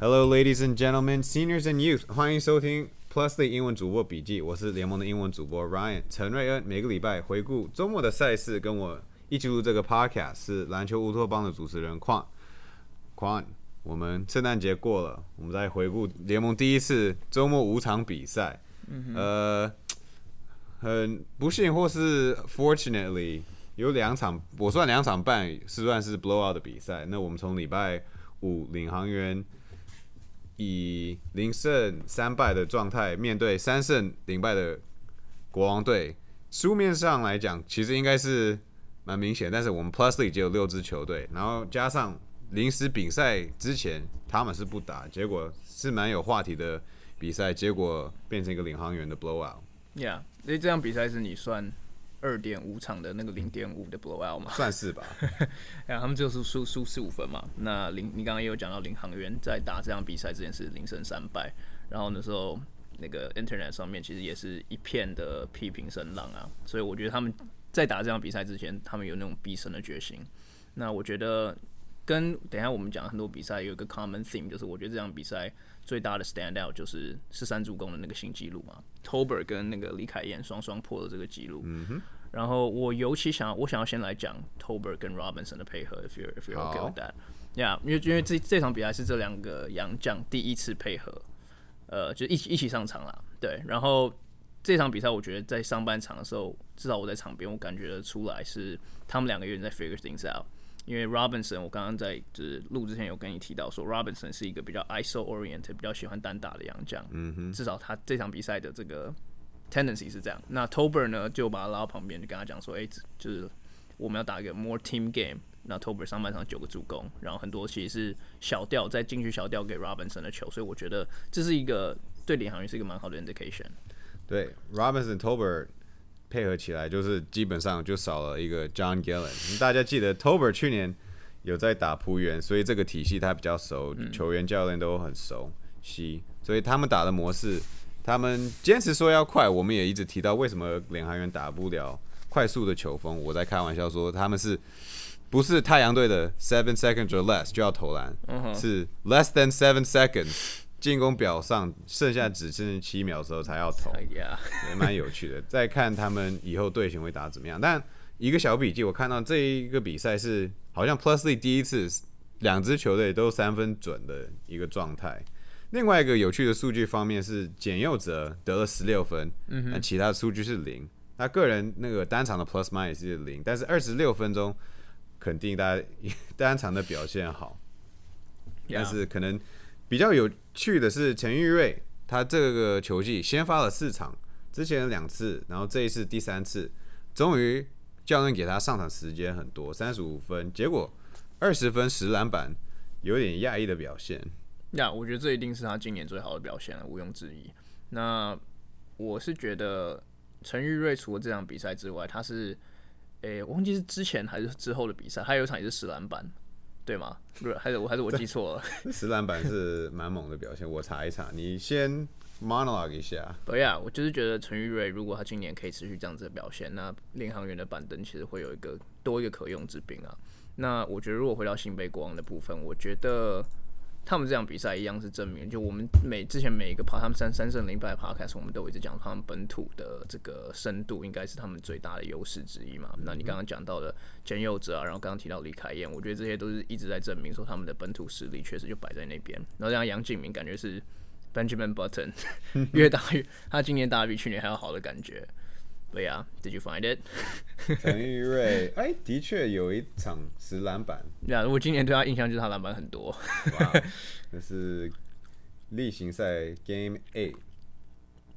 Hello, ladies and gentlemen, seniors and youth，欢迎收听 Plus 的英文主播笔记。我是联盟的英文主播 Ryan 陈瑞恩。每个礼拜回顾周末的赛事，跟我一起录这个 Podcast 是篮球乌托邦的主持人 Quan Quan。我们圣诞节过了，我们再回顾联盟第一次周末五场比赛。呃，很不幸或是 fortunately 有两场，我算两场半是算是 blowout 的比赛。那我们从礼拜五领航员以零胜三败的状态面对三胜零败的国王队，书面上来讲其实应该是蛮明显，但是我们 Plus 里只有六支球队，然后加上临时比赛之前他们是不打，结果是蛮有话题的比赛，结果变成一个领航员的 blowout。Yeah，所以这场比赛是你算二点五场的那个零点五的 blowout 嘛？算是吧，然后他们就是输输十五分嘛。那林你刚刚也有讲到领航员在打这场比赛之前是零胜三败，然后那时候那个 internet 上面其实也是一片的批评声浪啊。所以我觉得他们在打这场比赛之前，他们有那种必胜的决心。那我觉得跟等一下我们讲很多比赛有一个 common theme，就是我觉得这场比赛最大的 stand out 就是十三助攻的那个新纪录嘛，Tober 跟那个李凯燕双双破了这个纪录。嗯哼。然后我尤其想要，我想要先来讲 Tober 跟 Robinson 的配合，if you're if okay 好 with that，yeah，因为因为这这场比赛是这两个洋将第一次配合，呃，就一起一起上场啦，对。然后这场比赛我觉得在上半场的时候，至少我在场边，我感觉得出来是他们两个有点在 figure things out。因为 Robinson，我刚刚在就是录之前有跟你提到说，Robinson 是一个比较 ISO oriented、比较喜欢单打的洋将，嗯哼，至少他这场比赛的这个 tendency 是这样。那 Tober 呢，就把他拉到旁边，就跟他讲说，哎、就是我们要打一个 more team game。那 Tober 上半场九个助攻，然后很多其实是小调在禁区小调给 Robinson 的球，所以我觉得这是一个对领航员是一个蛮好的 indication。对，Robinson Tober 配合起来，就是基本上就少了一个 John Gillen。大家记得 Tober 去年有在打仆员，所以这个体系他比较熟，球员教练都很熟悉，所以他们打的模式，他们坚持说要快，我们也一直提到为什么领航员打不了快速的球风。我在开玩笑说他们是。不是太阳队的 seven seconds or less 就要投篮，是 less than seven seconds 进攻表上剩下只剩七秒的时候才要投。也蛮有趣的。再看他们以后队形会打怎么样。但一个小笔记，我看到这一个比赛是好像 Plus League 第一次两支球队都三分准的一个状态。另外一个有趣的数据方面是简佑哲得了十六分，嗯，那其他的数据是零。他个人那个单场的 Plus minus 是零，但是二十六分钟肯定大家 单场的表现好。但是可能比较有趣的是陈玉瑞，他这个球季先发了四场，之前两次，然后这一次第三次，终于教练给他上场时间很多，三十五分，结果二十分十篮板，有点讶异的表现。呀我觉得这一定是他今年最好的表现了，毋庸置疑。那我是觉得陈玉瑞除了这场比赛之外，他是，诶、我忘记是之前还是之后的比赛，还有一场也是十篮板，对吗？不是，还是我还是我记错了？十篮板是蛮猛的表现，我查一查，你先 monologue 一下。对呀，我就是觉得陈玉瑞如果他今年可以持续这样子的表现，那领航员的板凳其实会有一个多一个可用之兵啊。那我觉得如果回到新北国王的部分，我觉得他们这场比赛一样是证明，就我们每之前每一个爬他们三三胜零败的 podcast，我们都一直讲他们本土的这个深度应该是他们最大的优势之一嘛。那你刚刚讲到的简佑哲啊，然后刚刚提到李凯燕，我觉得这些都是一直在证明说他们的本土实力确实就摆在那边。然后像杨敬明感觉是 Benjamin Button 越打越，他今年打比去年还要好的感觉。对呀、d i d you find it？陈玉瑞，哎，的确有一场十篮板，对啊，我今年对他印象就是他篮板很多。哇，那是例行赛 Game Eight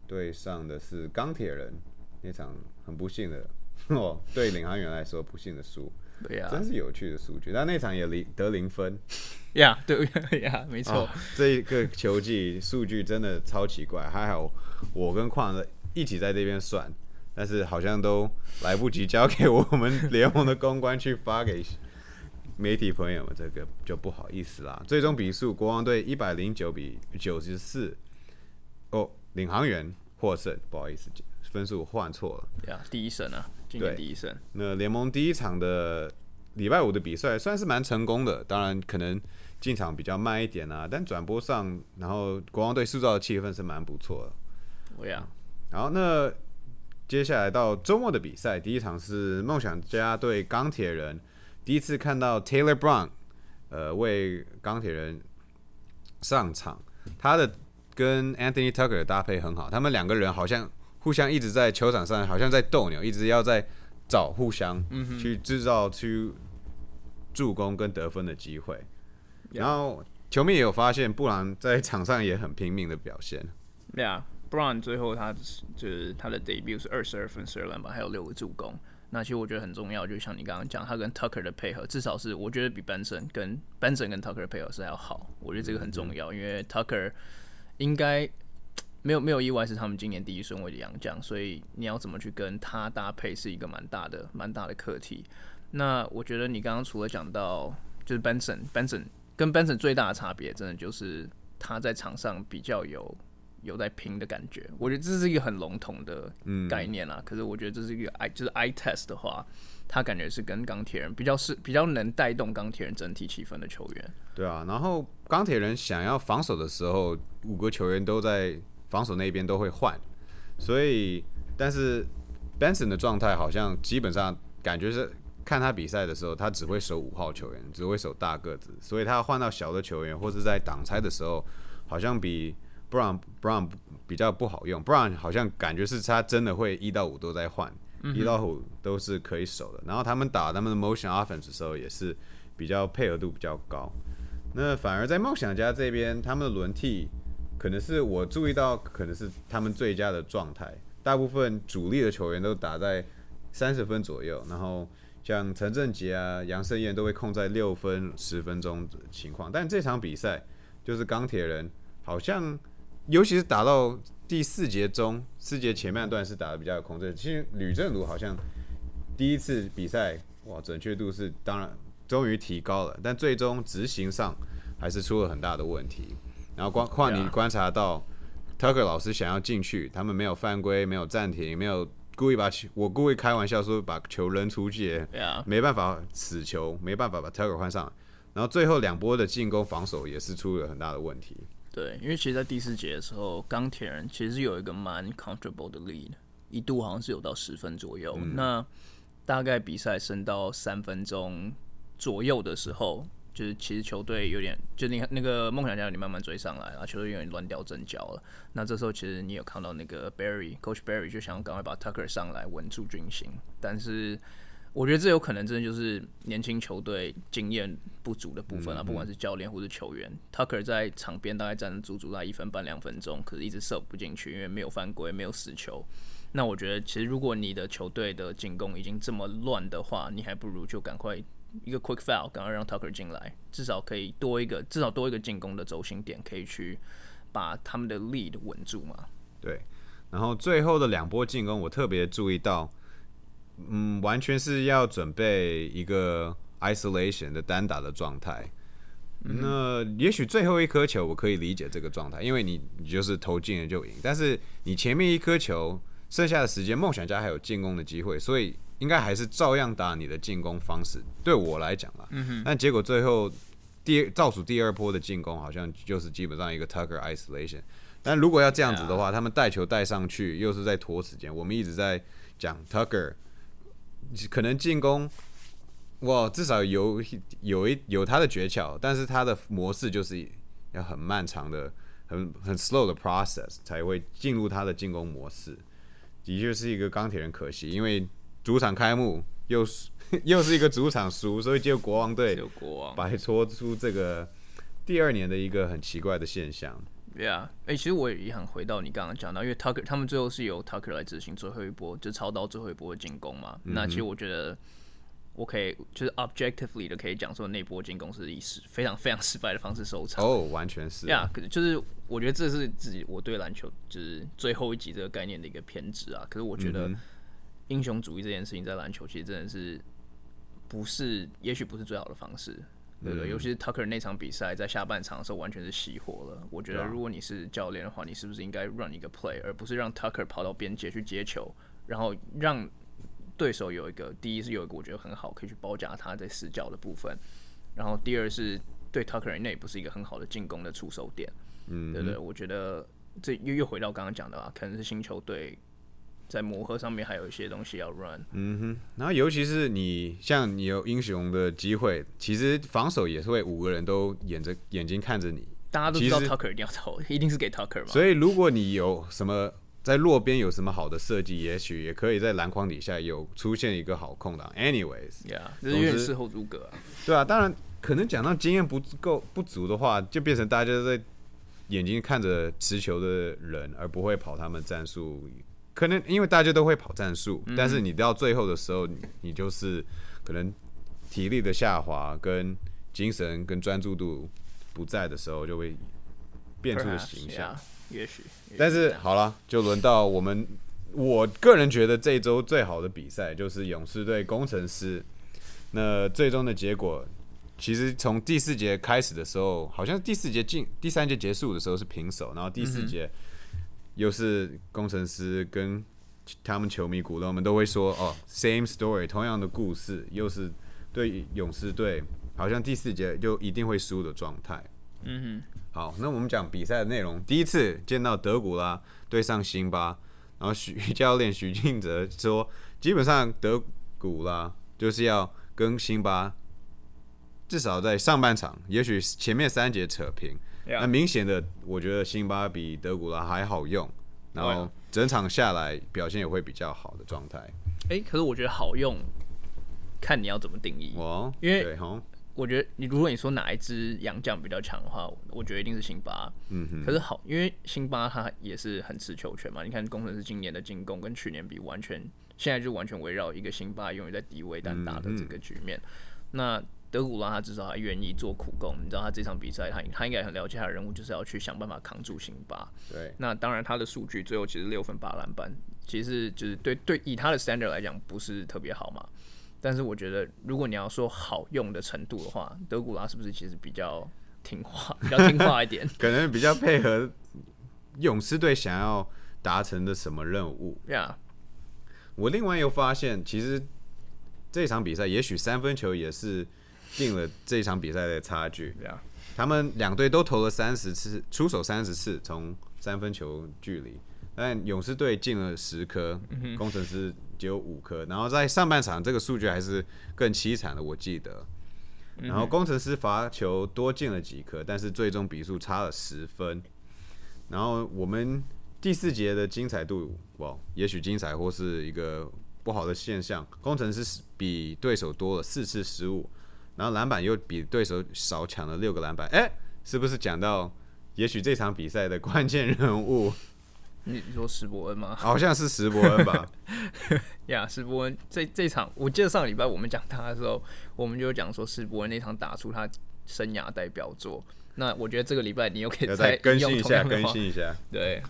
对上的是钢铁人那场很不幸的 哦，对领航员来说不幸的输，对呀、真是有趣的数据。但那场也零得零分，呀，对呀，没错。哦这一个球季数据真的超奇怪。还好我跟矿子一起在这边算，但是好像都来不及交给我们联盟的公关去发给媒体朋友们，这个就不好意思啦。最终比数，国王队一百零九比九十四，哦，领航员获胜，不好意思，分数换错了。对啊，第一胜啊，今年第一胜。那联盟第一场的礼拜五的比赛算是蛮成功的，当然可能进场比较慢一点啊，但转播上，然后国王队塑造的气氛是蛮不错的。对呀，然后那接下来到周末的比赛，第一场是梦想家对钢铁人，第一次看到 Taylor Brown，呃，为钢铁人上场，他的跟 Anthony Tucker 的搭配很好，他们两个人好像互相一直在球场上，好像在斗牛，一直要在找互相去制造出助攻跟得分的机会。然后球迷也有发现，布朗在场上也很拼命的表现。对啊。Brown 最后他就是他的 debut 是二十二分十二篮板还有六个助攻，那其实我觉得很重要，就像你刚刚讲，他跟 Tucker 的配合，至少是我觉得比 Benson 跟 Benson 跟 Tucker 的配合是还要好，我觉得这个很重要，因为 Tucker 应该没有没有意外是他们今年第一顺位的洋将，所以你要怎么去跟他搭配是一个蛮大的蛮大的课题。那我觉得你刚刚除了讲到就是 Benson Benson 跟 Benson 最大的差别，真的就是他在场上比较有。有在拼的感觉，我觉得这是一个很笼统的概念啦。可是我觉得这是一个 i 就是 i test 的话，他感觉是跟钢铁人比较是比较能带动钢铁人整体气氛的球员。对啊，然后钢铁人想要防守的时候，五个球员都在防守那边都会换，所以但是 Benson 的状态好像基本上感觉是看他比赛的时候，他只会守五号球员，只会守大个子，所以他换到小的球员或是在挡拆的时候，好像比。Brown Brown 比较不好用，Brown 好像感觉是他真的会一到五都在换，一到五都是可以守的。然后他们打他们的 motion offense 的时候也是比较配合度比较高。那反而在梦想家这边，他们的轮替可能是我注意到，可能是他们最佳的状态。大部分主力的球员都打在三十分左右，然后像陈振杰啊、杨胜燕都会控在六分、十分钟的情况。但这场比赛就是钢铁人好像。尤其是打到第四节中，四节前半段是打的比较有控制。其实吕正儒好像第一次比赛，哇，准确度是当然终于提高了，但最终执行上还是出了很大的问题。然后光况你观察到，Tucker 老师想要进去，他们没有犯规，没有暂停，没有故意把球，我故意开玩笑说把球扔出去，没办法死球，没办法把 Tucker 换上。然后最后两波的进攻防守也是出了很大的问题。对，因为其实，在第四节的时候，钢铁人其实有一个蛮 comfortable 的 lead，一度好像是有到十分左右。那大概比赛升到三分钟左右的时候，就是其实球队有点，就你看那个梦想家，你慢慢追上来，然后球队有点乱掉阵脚了。那这时候，其实你有看到那个 Barry Coach Barry 就想要赶快把 Tucker 上来稳住军心，但是。我觉得这有可能真的就是年轻球队经验不足的部分啊，不管是教练或是球员。Tucker 在场边大概站了足足在一分半两分钟，可是一直射不进去，因为没有犯规，没有死球。那我觉得，其实如果你的球队的进攻已经这么乱的话，你还不如就赶快一个 quick foul，赶快让 Tucker 进来，至少可以多一个，至少多一个进攻的轴心点，可以去把他们的 lead 稳住嘛。对。然后最后的两波进攻，我特别注意到。嗯，完全是要准备一个 isolation 的单打的状态。那也许最后一颗球我可以理解这个状态，因为你你就是投进了就赢。但是你前面一颗球，剩下的时间梦想家还有进攻的机会，所以应该还是照样打你的进攻方式。对我来讲啦，但结果最后第倒数第二波的进攻好像就是基本上一个 Tucker isolation。但如果要这样子的话，他们带球带上去又是在拖时间。我们一直在讲 Tucker。可能进攻，哇，至少有有一有他的诀窍，但是他的模式就是要很漫长的、很很 slow 的 process 才会进入他的进攻模式。的确是一个钢铁人，可惜因为主场开幕又是又是一个主场输，所以就国王队摆脱出这个第二年的一个很奇怪的现象。对啊，哎，其实我也想回到你刚刚讲到，因为 Tucker 他们最后是由 Tucker 来执行最后一波，就超到最后一波的进攻嘛。那其实我觉得我可以就是 objectively 的可以讲说，那波进攻是以失非常非常失败的方式收场。哦，完全是。呀，可是就是我觉得这是自己我对篮球就是最后一集这个概念的一个偏执啊。可是我觉得英雄主义这件事情在篮球其实真的是不是，也许不是最好的方式。对对，尤其是 Tucker 那场比赛，在下半场的时候完全是熄火了。我觉得，如果你是教练的话，你是不是应该 run 一个 play，而不是让 Tucker 跑到边界去接球，然后让对手有一个第一是有一个我觉得很好可以去包夹他在死角的部分，然后第二是。对 Tucker 那也不是一个很好的进攻的出手点。嗯，对对，我觉得这又又回到刚刚讲的啊，可能是新球队在磨合上面还有一些东西要 run。嗯哼，然后尤其是你像你有英雄的机会，其实防守也是会五个人都眼着眼睛看着你，大家都知道 Tucker 一定要投，一定是给 Tucker 嘛。所以如果你有什么在落边有什么好的设计，也许也可以在篮筐底下有出现一个好空档。Anyways，Yeah，这是有点事后诸葛啊。对啊，当然可能讲到经验不够不足的话，就变成大家在眼睛看着持球的人，而不会跑他们战术。可能因为大家都会跑战术，但是你到最后的时候，你你就是可能体力的下滑、跟精神跟专注度不在的时候，就会变出的形象。也许。但是好了，就轮到我们，我个人觉得这一周最好的比赛就是勇士队工程师。那最终的结果，其实从第四节开始的时候，好像是第四节进第三节结束的时候是平手，然后第四节又是工程师跟他们球迷股东们都会说哦，same story，同样的故事，又是对勇士队，好像第四节就一定会输的状态。嗯哼好，那我们讲比赛的内容。第一次见到德古拉对上辛巴，然后许教练许晋哲说，基本上德古拉就是要跟辛巴至少在上半场，也许前面三节扯平。哼，Yeah，那明显的，我觉得辛巴比德古拉还好用，然后整场下来表现也会比较好的状态。哎，可是我觉得好用，看你要怎么定义。哦，因为我觉得你如果你说哪一支洋将比较强的话，我觉得一定是辛巴。嗯哼，可是好，因为辛巴他也是很吃球权嘛。你看工程师今年的进攻跟去年比，完全现在就完全围绕一个辛巴永远在低位单打的这个局面。那德古拉他至少还愿意做苦工，你知道他这场比赛他他应该很了解他的任务，就是要去想办法扛住辛巴。对，那当然，他的数据最后其实六分八篮板，其实就是对对以他的 standard 来讲不是特别好嘛。但是我觉得，如果你要说好用的程度的话，德古拉是不是其实比较听话，比较听话一点 可能比较配合勇士队想要达成的什么任务。呀我另外又发现，其实这场比赛也许三分球也是定了这场比赛的差距。他们两队都投了三十次，出手三十次从三分球距离，但勇士队进了十颗，工程师只有五颗。然后在上半场这个数据还是更凄惨的，我记得。然后工程师罚球多进了几颗，但是最终比数差了十分。然后我们第四节的精彩度，哇，也许精彩或是一个不好的现象。工程师比对手多了四次失误，然后篮板又比对手少抢了六个篮板。哎、是不是讲到也许这场比赛的关键人物，你你说史伯恩吗？好像是石伯恩吧？呀，史伯恩这这场，我记得上个礼拜我们讲他的时候，我们就讲说史伯恩那场打出他生涯代表作。那我觉得这个礼拜你又可以要再更新一下，更新一下。对，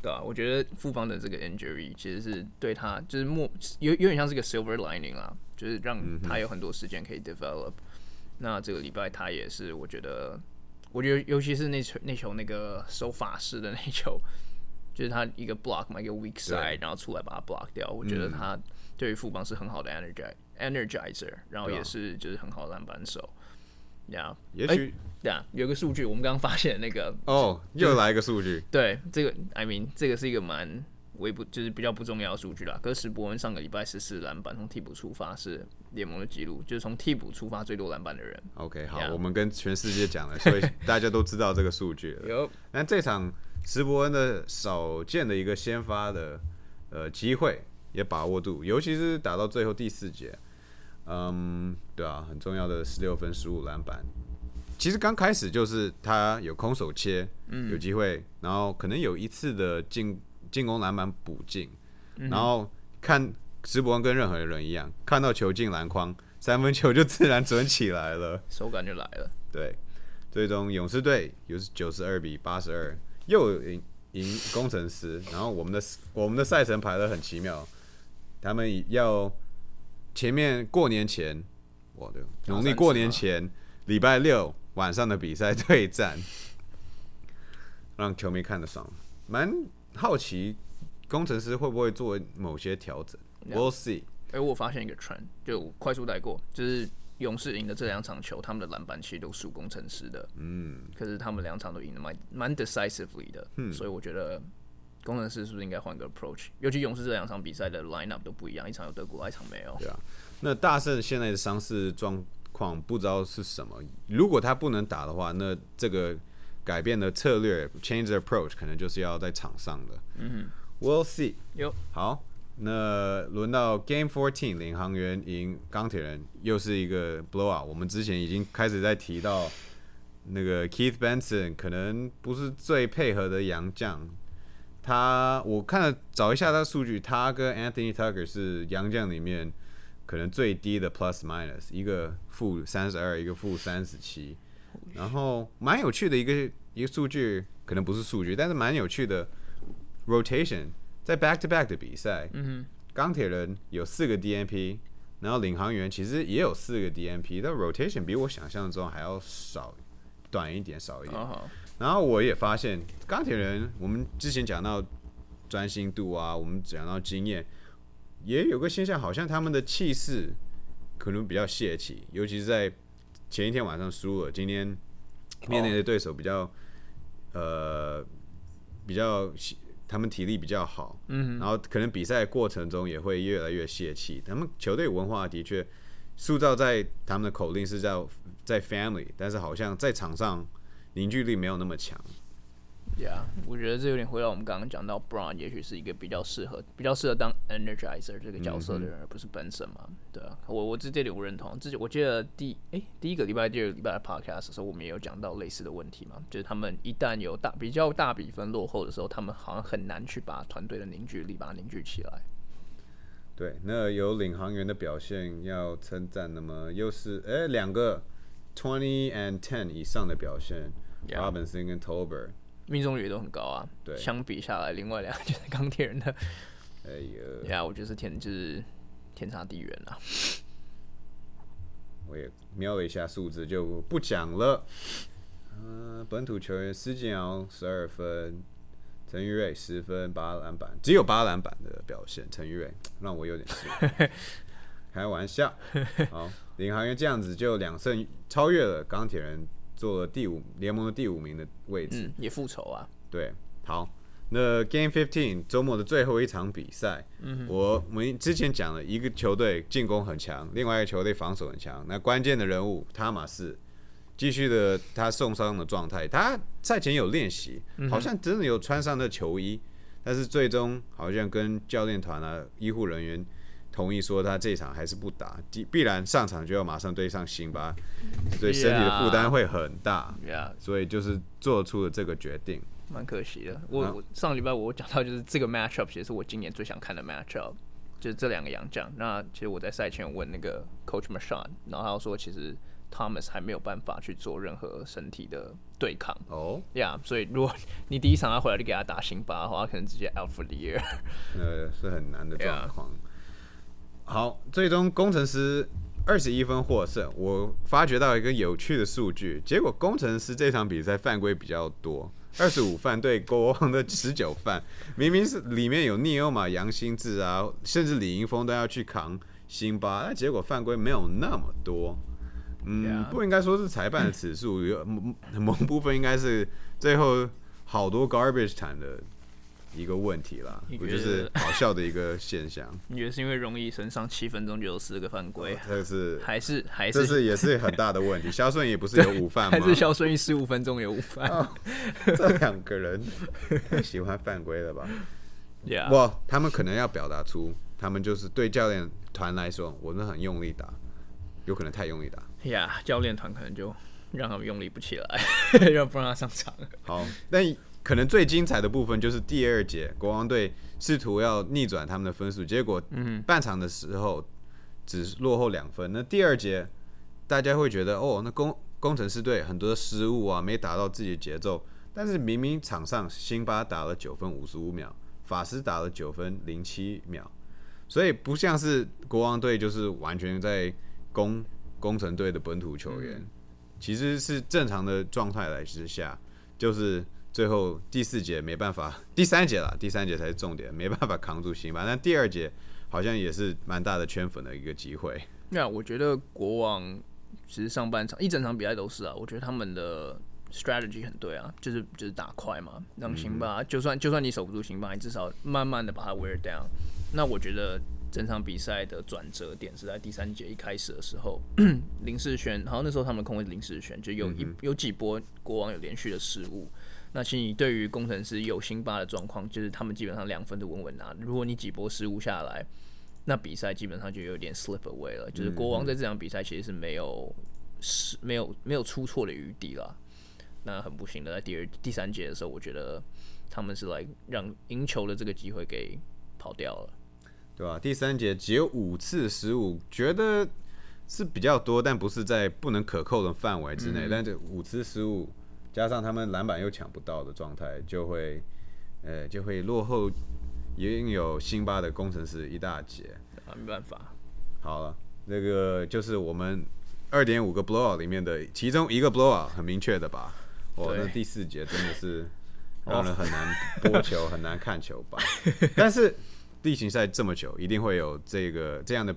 对啊，我觉得复方的这个 injury 其实是对他就是莫有有点像是个 silver lining 啊，就是让他有很多时间可以 develop。那这个礼拜他也是，我觉得，我觉得尤其是那球那球那个守法式的那球，就是他一个 block 嘛，一个 weak side，然后出来把它 block 掉。我觉得他对于富邦是很好的 energizer，energizer，然后也是就是很好的篮板手。呀，也许对啊，有个数据我们刚刚发现那个哦，又来一个数据，对，这个 I mean 这个是一个蛮微不就是比较不重要的数据啦。可是史伯恩上个礼拜十四篮板，从替补出发是联盟的纪录，就是从替补出发最多篮板的人。OK，好我们跟全世界讲了，所以 大家都知道这个数据了。有那这场石伯恩的少见的一个先发的呃机会也把握度，尤其是打到最后第四节，嗯，对啊，很重要的十六分十五篮板。其实刚开始就是他有空手切，嗯有机会，然后可能有一次的进进攻篮板补进，然后看石伯恩跟任何人一样，看到球进篮筐，三分球就自然准起来了。手感就来了。对，最终勇士队有九十二比八十二，又赢赢工程师。然后我们的 我们的赛程排得很奇妙，他们要前面过年前，我的农历过年前礼拜六晚上的比赛对战，让球迷看得爽。蛮好奇工程师会不会做某些调整 Yeah，We'll see。哎，我发现一个 trend，就快速带过，就是勇士赢的这两场球，他们的篮板其实都输工程师的，嗯，可是他们两场都赢的蛮蛮 decisively 的，嗯所以我觉得工程师是不是应该换个 approach？尤其勇士这两场比赛的 lineup 都不一样，一场有德国，一场没有。对啊。那大圣现在的伤势状况不知道是什么，如果他不能打的话，那这个改变的策略 change the approach 可能就是要在场上的。嗯，We'll see。有好，那轮到 Game Fourteen，领航员赢钢铁人，又是一个 blowout。我们之前已经开始在提到那个 Keith Benson 可能不是最配合的洋将。他我看了找一下他的数据，他跟 Anthony Tucker 是洋将里面可能最低的 plus minus，一个负三十二，一个负三十七。然后蛮有趣的一个一个数据，可能不是数据，但是蛮有趣的 rotation，在 back to back 的比赛，嗯钢铁人有四个 DNP，然后领航员其实也有四个 DNP，但 rotation 比我想象中还要少，短一点，少一，点。然后我也发现钢铁人，我们之前讲到专心度啊，我们讲到经验，也有个现象，好像他们的气势可能比较泄气，尤其是在前一天晚上输了，今天面对的对手比较、呃比较他们体力比较好，嗯然后可能比赛过程中也会越来越泄气。他们球队文化的确塑造在他们的口令是叫在 family，但是好像在场上凝聚力没有那么强。，Yeah，我觉得这有点回到我们刚刚讲到 Brown，也许是一个比较适合、比较适合当 energizer 这个角色的人，而不是本身嘛。对啊，我我这这点我认同。自己我记得第诶、第一个礼拜、第二个礼拜的 podcast 的时候，我们也有讲到类似的问题嘛，就是他们一旦有大比较大比分落后的时候，他们好像很难去把团队的凝聚力把它凝聚起来。对，那有领航员的表现要称赞，那么又是哎两个 twenty and ten 以上的表现 Robinson 跟 Tober，命中率也都很高啊。对相比下来，另外两个就是钢铁人的，哎呀，呀，我觉得是天就是天差地远啊。我也瞄了一下数字，就不讲了。呃，本土球员施建尧十二分，陈玉瑞十分八篮板，只有八篮板的表现。陈玉瑞让我有点失望，开玩笑。好，领航员这样子就两胜超越了钢铁人，做了第五联盟的第五名的位置。嗯，也复仇啊。对，好，那 Game Fifteen 周末的最后一场比赛，我我们之前讲了一个球队进攻很强，另外一个球队防守很强。那关键的人物塔马斯继续的他受伤的状态，他赛前有练习，好像真的有穿上那球衣，但是最终好像跟教练团啊、医护人员。同意说他这场还是不打，必必然上场就要马上对上辛巴，对身体的负担会很大，呀、所以就是做出了这个决定。蛮可惜的。我、啊我上礼拜我讲到，就是这个 matchup 也是我今年最想看的 matchup，就是这两个洋将。那其实我在赛前问那个 Coach Mashan，然后他说其实 Thomas 还没有办法去做任何身体的对抗。哦，呀所以如果你第一场他回来就给他打辛巴的话，他可能直接 out for the year。呃，是很难的状 Yeah 况。好，最终工程师二十一分获胜。我发觉到一个有趣的数据，结果工程师这场比赛犯规比较多，二十五犯对国王的十九犯，明明是里面有尼欧马、杨新志啊，甚至李盈峰都要去扛辛巴，但结果犯规没有那么多。嗯不应该说是裁判的指数，有某某部分应该是最后好多 garbage time 的一个问题啦，你觉我就是得好笑的一个现象。你觉得是因为容易身上七分钟就有四个犯规，这是 还是还是这是是也是很大的问题。肖顺也不是有午饭吗还？是肖顺义十五分钟有五犯？哦这两个人太喜欢犯规了吧？Yeah，哇，他们可能要表达出，他们就是对教练团来说，我们很用力打，有可能太用力打。呀教练团可能就让他们用力不起来，让不让他上场。好，但可能最精彩的部分就是第二节，国王队试图要逆转他们的分数，结果半场的时候只落后两分。那第二节大家会觉得，哦，那工工程师队很多的失误啊，没打到自己的节奏。但是明明场上辛巴打了九分五十五秒，法师打了九分零七秒，所以不像是国王队就是完全在攻工程队的本土球员，其实是正常的状态来之下，就是最后第四节没办法，第三节了，第三节才是重点，没办法扛住辛巴。但第二节好像也是蛮大的圈粉的一个机会。那我觉得国王其实上半场一整场比赛都是啊，我觉得他们的 strategy 很对啊，就是就是打快嘛，让辛巴、就算就算你守不住辛巴，你至少慢慢的把他 wear down。那我觉得整场比赛的转折点是在第三节一开始的时候，林世轩，好像那时候他们控卫是林世轩，就有一、有几波国王有连续的失误。那其实你对于工程师有辛巴的状况，就是他们基本上两分都稳稳拿。如果你几波失误下来，那比赛基本上就有点 slip away 了。就是国王在这场比赛其实是没有是没有没有出错的余地啦。那很不幸的，在第二第三节的时候，我觉得他们是来让赢球的这个机会给跑掉了。对吧？第三节只有五次失误，觉得是比较多，但不是在不能可扣的范围之内。但这五次失误加上他们篮板又抢不到的状态，就会呃就会落后也有辛巴的工程师一大截。啊，没办法。好了，那个就是我们二点五个 blowout 里面的其中一个 blowout，很明确的吧？哇，对那第四节真的是让人很难播球，很难看球吧？但是例行赛这么久，一定会有这个这样的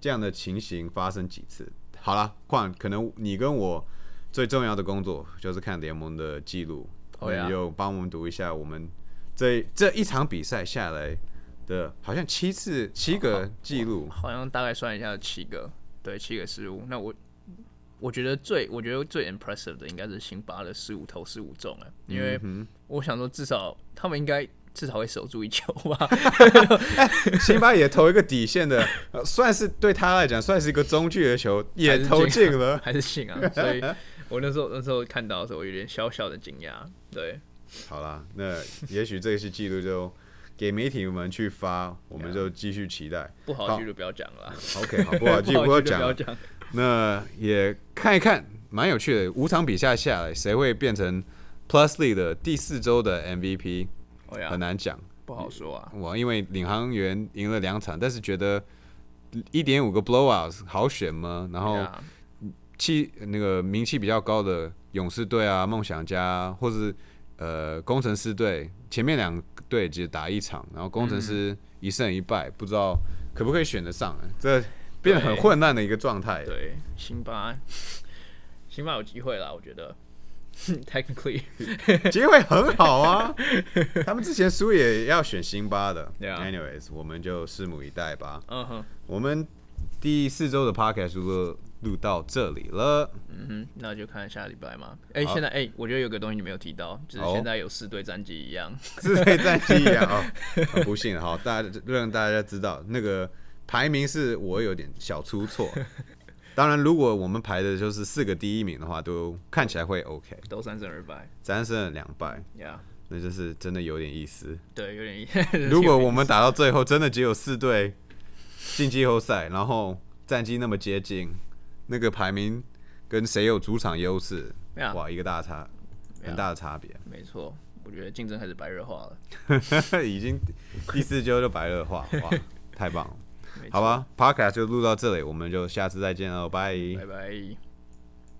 这样的情形发生几次。好了，况可能你跟我最重要的工作就是看联盟的记录，哦呀你就帮我们读一下我们这这一场比赛下来的，好像七次七个记录。好像大概算一下有七个，对，七个失误。那我我觉得最我觉得最 impressive 的应该是辛巴的十五投十五中哎，因为我想说至少他们应该至少会守住一球吧。辛巴也投一个底线的，呃算是对他来讲算是一个中距的球，也投进了。还是信啊，所以我那时候那时候看到的时候，我有点小小的惊讶。对，好啦，那也许这些记录就给媒体们去发，我们就继续期待。不好的记录不要讲了啦，OK，好，不好记录不不要讲。那也看一看，蛮有趣的。五场比赛下来，谁会变成 Plus League 的第四周的 MVP，很，难讲。不好说啊。我因为领航员赢了两场，但是觉得一点五个 blowout 好选吗？然后气那个名气比较高的勇士队啊、梦想家、啊，或是呃工程师队，前面两队只打一场，然后工程师一胜一败，不知道可不可以选得上、这变得很混乱的一个状态。对，辛巴，辛巴有机会啦，我觉得。Technically，机会很好啊，他们之前输也要选辛巴的。Anyways，我们就拭目以待吧。嗯哼，我们第四周的 podcast 录录到这里了。嗯哼，那就看下礼拜嘛。哎、好现在哎、我觉得有个东西你没有提到，就是哦现在有四队战绩一样。四对战绩一样啊、很不幸哈，大家让大家知道那个排名是我有点小出错。当然，如果我们排的就是四个第一名的话，都看起来会 OK。都三胜二败三胜两败，呀那就是真的有点意思。对，有点意思。如果我们打到最后真的只有四队进季后赛，然后战绩那么接近，那个排名跟谁有主场优势，哇，一个大差，很大的差别。没错，我觉得竞争开始白热化了。已经第四周就白热化，哇，太棒了！好，吧，Podcast 就录到这里，我们就下次再见喽，拜。拜拜。